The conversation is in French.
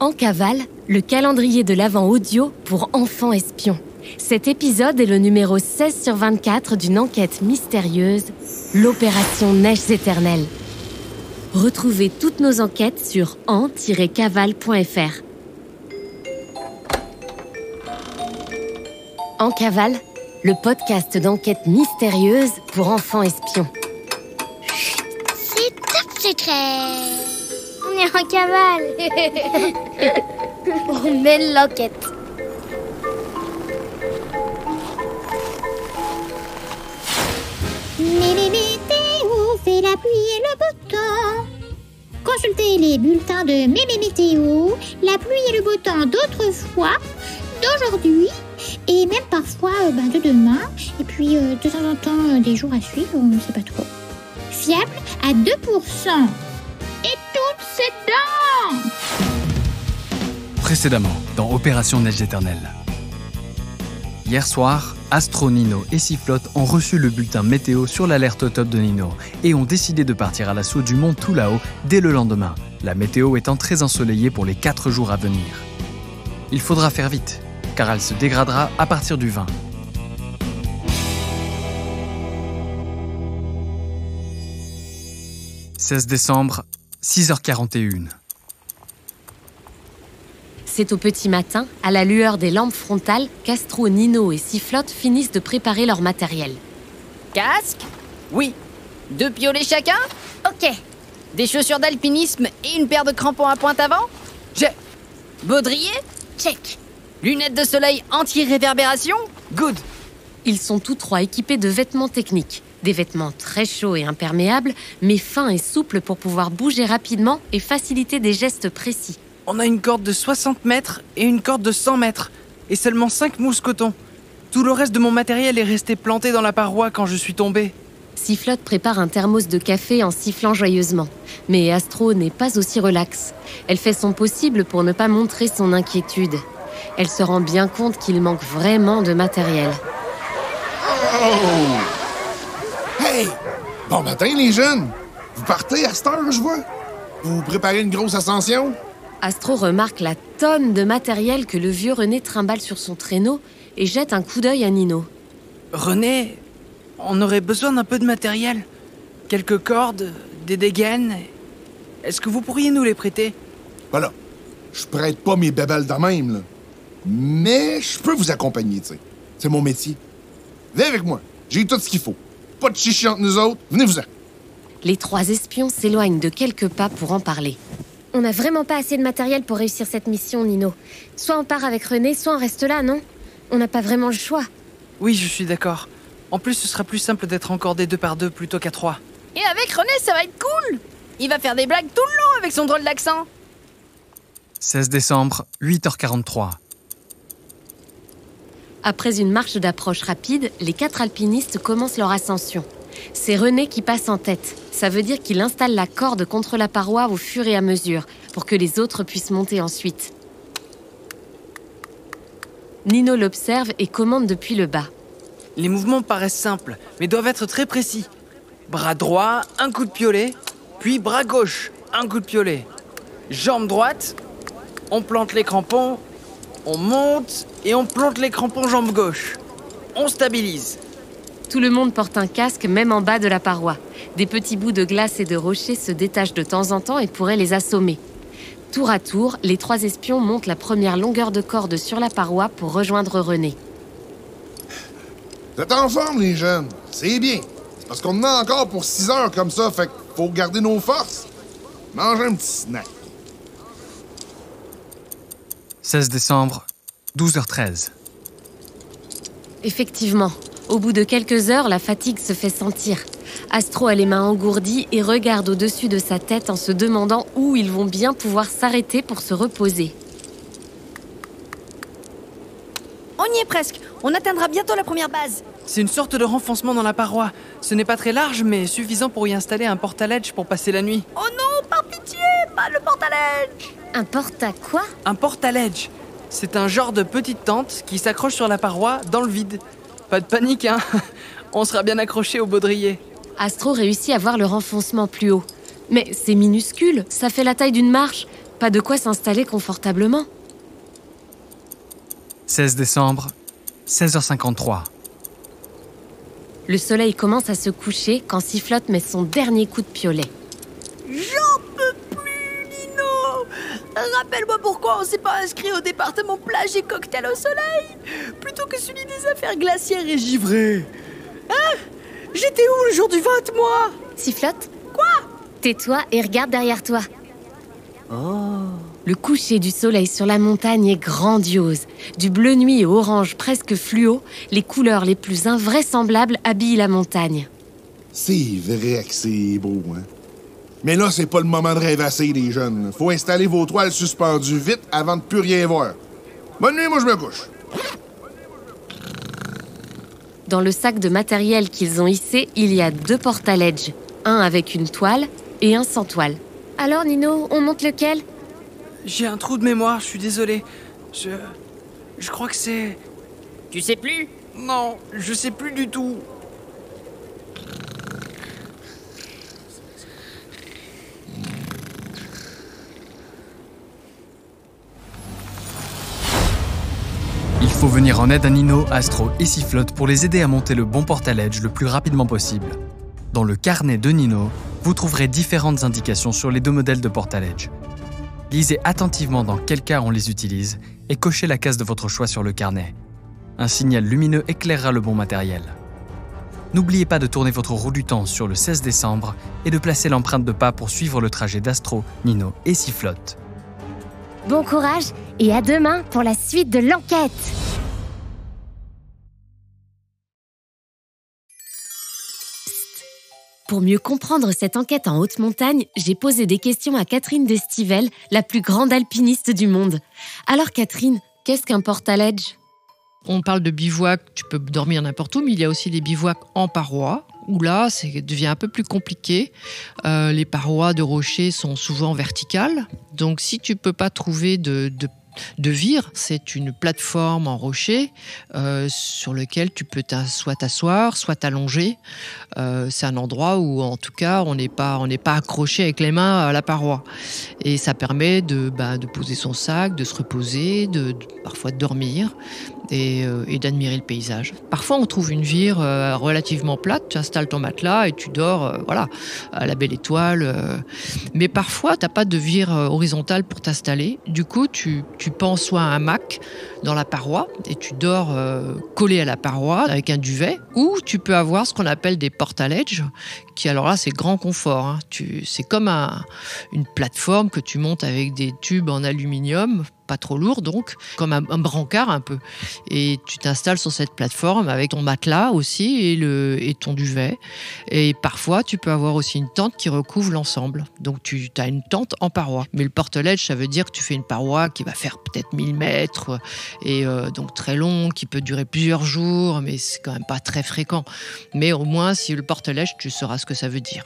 En cavale, le calendrier de l'Avent audio pour enfants espions. Cet épisode est le numéro 16 sur 24 d'une enquête mystérieuse, l'opération Neiges éternelles. Retrouvez toutes nos enquêtes sur en-cavale.fr. En cavale, le podcast d'enquête mystérieuse pour enfants espions. C'est top secret. On est en cavale. On mène l'enquête. Mais les météos, c'est la pluie et le beau temps. Consultez les bulletins de Mémé Météo, la pluie et le beau temps d'autrefois, d'aujourd'hui et même parfois euh, ben, de demain. Et puis euh, de temps en temps euh, des jours à suivre, on ne sait pas trop. Fiable à 2%. Précédemment, dans Opération Neige éternelle. Hier soir, Astro, Nino et Sifflotte ont reçu le bulletin météo sur l'alerte top de Nino et ont décidé de partir à l'assaut du mont tout là-haut dès le lendemain, la météo étant très ensoleillée pour les 4 jours à venir. Il faudra faire vite, car elle se dégradera à partir du 20. « 16 décembre, 6h41. C'est au petit matin, à la lueur des lampes frontales, qu'Astro, Nino et Sifflotte finissent de préparer leur matériel. Casque? Oui. Deux piolets chacun? Ok. Des chaussures d'alpinisme et une paire de crampons à pointe avant? J'ai. Baudrier? Check. Lunettes de soleil anti-réverbération? Good. Ils sont tous trois équipés de vêtements techniques. Des vêtements très chauds et imperméables, mais fins et souples pour pouvoir bouger rapidement et faciliter des gestes précis. On a une corde de 60 mètres et une corde de 100 mètres, et seulement 5 mousses coton. Tout le reste de mon matériel est resté planté dans la paroi quand je suis tombé. Sifflotte prépare un thermos de café en sifflant joyeusement. Mais Astro n'est pas aussi relaxe. Elle fait son possible pour ne pas montrer son inquiétude. Elle se rend bien compte qu'il manque vraiment de matériel. Hey! Bon matin, les jeunes! Vous partez à cette heure, je vois? Vous préparez une grosse ascension? Astro remarque la tonne de matériel que le vieux René trimballe sur son traîneau et jette un coup d'œil à Nino. René, on aurait besoin d'un peu de matériel. Quelques cordes, des dégaines. Est-ce que vous pourriez nous les prêter? Voilà. Je prête pas mes bébelles de même, là. Mais je peux vous accompagner, tu sais. C'est mon métier. Venez avec moi. J'ai tout ce qu'il faut. Pas de chichi entre nous autres. Venez-vous-en. Les trois espions s'éloignent de quelques pas pour en parler. On n'a vraiment pas assez de matériel pour réussir cette mission, Nino. Soit on part avec René, soit on reste là, non? On n'a pas vraiment le choix. Oui, je suis d'accord. En plus, ce sera plus simple d'être encordé deux par deux plutôt qu'à trois. Et avec René, ça va être cool Il va faire des blagues tout le long avec son drôle d'accent 16 décembre, 8h43. Après une marche d'approche rapide, les quatre alpinistes commencent leur ascension. C'est René qui passe en tête. Ça veut dire qu'il installe la corde contre la paroi au fur et à mesure, pour que les autres puissent monter ensuite. Nino l'observe et commande depuis le bas. Les mouvements paraissent simples, mais doivent être très précis. Bras droit, un coup de piolet, puis bras gauche, un coup de piolet. Jambe droite, on plante les crampons, on monte et on plante les crampons jambe gauche. On stabilise. Tout le monde porte un casque, même en bas de la paroi. Des petits bouts de glace et de rochers se détachent de temps en temps et pourraient les assommer. Tour à tour, les trois espions montent la première longueur de corde sur la paroi pour rejoindre René. Vous êtes en forme, les jeunes. C'est bien. C'est parce qu'on en a encore pour 6 heures comme ça, fait qu'il faut garder nos forces. Mangez un petit snack. 16 décembre, 12h13. Effectivement, au bout de quelques heures, la fatigue se fait sentir. Astro a les mains engourdies et regarde au-dessus de sa tête en se demandant où ils vont bien pouvoir s'arrêter pour se reposer. On y est presque On atteindra bientôt la première base C'est une sorte de renfoncement dans la paroi. Ce n'est pas très large, mais suffisant pour y installer un portaledge pour passer la nuit. Oh non, par pitié Pas le portaledge Un porte à quoi? Un portaledge C'est un genre de petite tente qui s'accroche sur la paroi dans le vide. Pas de panique, hein On sera bien accroché au baudrier. Astro réussit à voir le renfoncement plus haut. Mais c'est minuscule, ça fait la taille d'une marche. Pas de quoi s'installer confortablement. 16 décembre, 16h53. Le soleil commence à se coucher quand Sifflotte met son dernier coup de piolet. Rappelle-moi pourquoi on s'est pas inscrit au département plage et cocktail au soleil Plutôt que celui des affaires glaciaires et givrées Hein J'étais où le jour du 20, moi Sifflotte Quoi Tais-toi et regarde derrière toi. Le coucher du soleil sur la montagne est grandiose. Du bleu nuit au orange presque fluo, les couleurs les plus invraisemblables habillent la montagne. C'est vrai que c'est beau, hein? Mais là, c'est pas le moment de rêvasser, les jeunes. Faut installer vos toiles suspendues vite avant de plus rien voir. Bonne nuit, moi je me couche. Dans le sac de matériel qu'ils ont hissé, il y a deux portaledges, un avec une toile et un sans toile. Alors Nino, on monte lequel? J'ai un trou de mémoire, je suis désolé. Je. Je crois que c'est. Tu sais plus? Non, je sais plus du tout. Faut venir en aide à Nino, Astro et Sifflotte pour les aider à monter le bon portaledge le plus rapidement possible. Dans le carnet de Nino, vous trouverez différentes indications sur les deux modèles de portaledge. Lisez attentivement dans quel cas on les utilise et cochez la case de votre choix sur le carnet. Un signal lumineux éclairera le bon matériel. N'oubliez pas de tourner votre roue du temps sur le 16 décembre et de placer l'empreinte de pas pour suivre le trajet d'Astro, Nino et Sifflotte. Bon courage et à demain pour la suite de l'enquête Pour mieux comprendre cette enquête en haute montagne, j'ai posé des questions à Catherine Destivelle, la plus grande alpiniste du monde. Alors Catherine, qu'est-ce qu'un portaledge? On parle de bivouac, tu peux dormir n'importe où, mais il y a aussi des bivouacs en parois, où là, ça devient un peu plus compliqué. Euh, les parois de rochers sont souvent verticales, donc si tu peux pas trouver de, de de vire, c'est une plateforme en rocher euh, sur lequel tu peux soit t'asseoir, soit t'allonger. Euh, c'est un endroit où, en tout cas, on n'est pas, pas accroché avec les mains à la paroi. Et ça permet de, bah, de poser son sac, de se reposer, de, de- parfois de dormir et, euh, et d'admirer le paysage. Parfois, on trouve une vire euh, relativement plate, tu installes ton matelas et tu dors, euh, voilà, à la belle étoile. Mais parfois, t'as pas de vire horizontale pour t'installer. Du coup, tu, tu soit un hamac dans la paroi et tu dors collé à la paroi avec un duvet, ou tu peux avoir ce qu'on appelle des portaledges, qui alors là, c'est grand confort. hein. Tu, c'est comme un, une plateforme que tu montes avec des tubes en aluminium, pas trop lourd donc, comme un, brancard un peu. Et tu t'installes sur cette plateforme avec ton matelas aussi et, le, et ton duvet. Et parfois, tu peux avoir aussi une tente qui recouvre l'ensemble. Donc, tu as une tente en paroi. Mais le porteledge, ça veut dire que tu fais une paroi qui va faire peut-être 1000 mètres et euh, donc très long, qui peut durer plusieurs jours, mais c'est quand même pas très fréquent. Mais au moins, si le porteledge, tu sauras ce que ça veut dire.